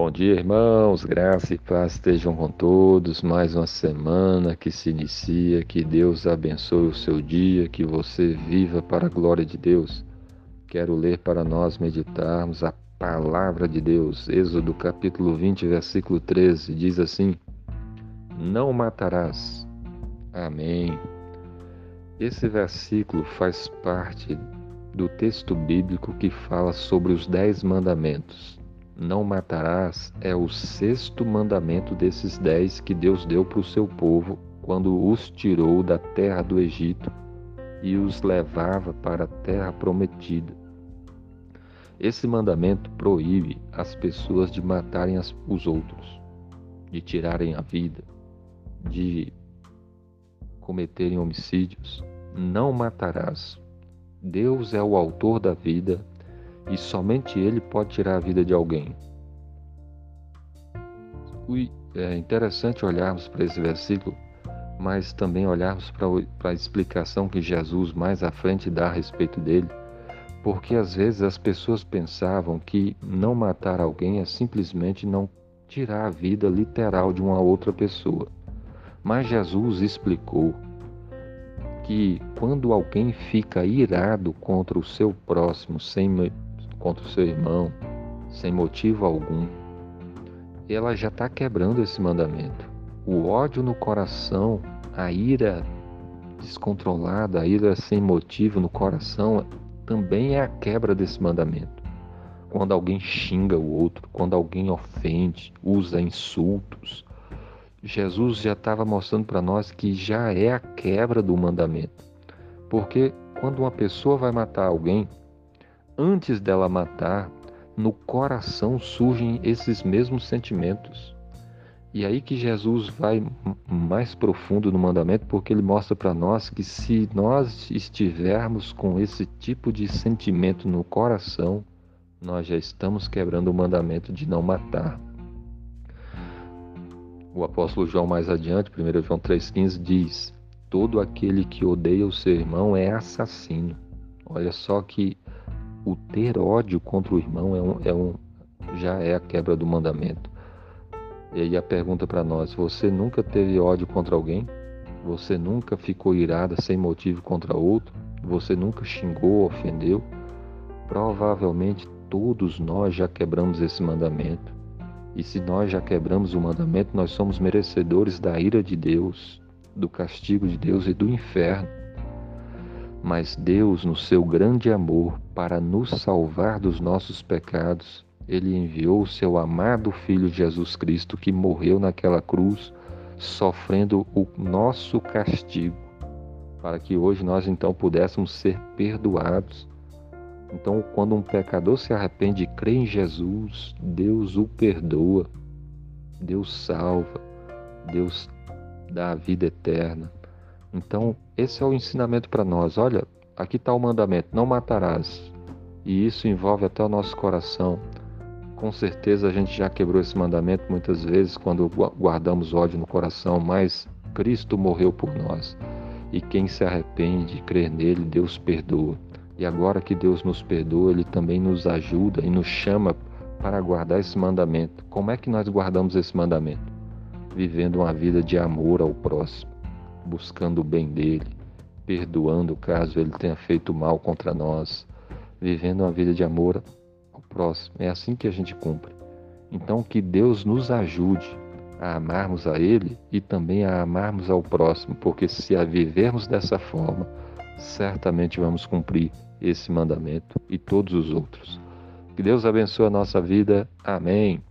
Bom dia, irmãos. Graça e paz estejam com todos. Mais uma semana que se inicia. Que Deus abençoe o seu dia, que você viva para a glória de Deus. Quero ler para nós meditarmos a palavra de Deus. Êxodo capítulo 20, versículo 13 diz assim: Não matarás. Amém. Esse versículo faz parte do texto bíblico que fala sobre os dez mandamentos não matarás é o sexto mandamento desses dez que Deus deu para o seu povo quando os tirou da terra do Egito e os levava para a terra prometida. Esse mandamento proíbe as pessoas de matarem as, os outros, de tirarem a vida, de cometerem homicídios. Não matarás. Deus é o autor da vida e somente Ele pode tirar a vida de alguém. É interessante olharmos para esse versículo, mas também olharmos para a explicação que Jesus mais à frente dá a respeito dele, porque às vezes as pessoas pensavam que não matar alguém é simplesmente não tirar a vida literal de uma outra pessoa. Mas Jesus explicou que quando alguém fica irado contra o seu próximo sem contra o seu irmão sem motivo algum, ela já está quebrando esse mandamento. O ódio no coração, a ira descontrolada, a ira sem motivo no coração, também é a quebra desse mandamento. Quando alguém xinga o outro, quando alguém ofende, usa insultos, Jesus já estava mostrando para nós que já é a quebra do mandamento. Porque quando uma pessoa vai matar alguém, antes dela matar, no coração surgem esses mesmos sentimentos. E aí que Jesus vai mais profundo no mandamento, porque ele mostra para nós que se nós estivermos com esse tipo de sentimento no coração, nós já estamos quebrando o mandamento de não matar. O apóstolo João mais adiante, 1 João 3,15, diz: Todo aquele que odeia o seu irmão é assassino. Olha só que o ter ódio contra o irmão é um, é um, já é a quebra do mandamento. E aí a pergunta para nós: você nunca teve ódio contra alguém? Você nunca ficou irada sem motivo contra outro? Você nunca xingou, ofendeu? Provavelmente todos nós já quebramos esse mandamento. E se nós já quebramos o mandamento, nós somos merecedores da ira de Deus, do castigo de Deus e do inferno. Mas Deus, no seu grande amor, para nos salvar dos nossos pecados, ele enviou o seu amado Filho Jesus Cristo que morreu naquela cruz, sofrendo o nosso castigo, para que hoje nós então pudéssemos ser perdoados. Então, quando um pecador se arrepende e crê em Jesus, Deus o perdoa, Deus salva, Deus dá a vida eterna. Então, esse é o ensinamento para nós. Olha, aqui está o mandamento: não matarás. E isso envolve até o nosso coração. Com certeza a gente já quebrou esse mandamento muitas vezes quando guardamos ódio no coração, mas Cristo morreu por nós. E quem se arrepende e crer nele, Deus perdoa. E agora que Deus nos perdoa, Ele também nos ajuda e nos chama para guardar esse mandamento. Como é que nós guardamos esse mandamento? Vivendo uma vida de amor ao próximo buscando o bem dele, perdoando caso ele tenha feito mal contra nós, vivendo uma vida de amor ao próximo. É assim que a gente cumpre. Então, que Deus nos ajude a amarmos a Ele e também a amarmos ao próximo, porque se a vivermos dessa forma, certamente vamos cumprir esse mandamento e todos os outros. Que Deus abençoe a nossa vida. Amém.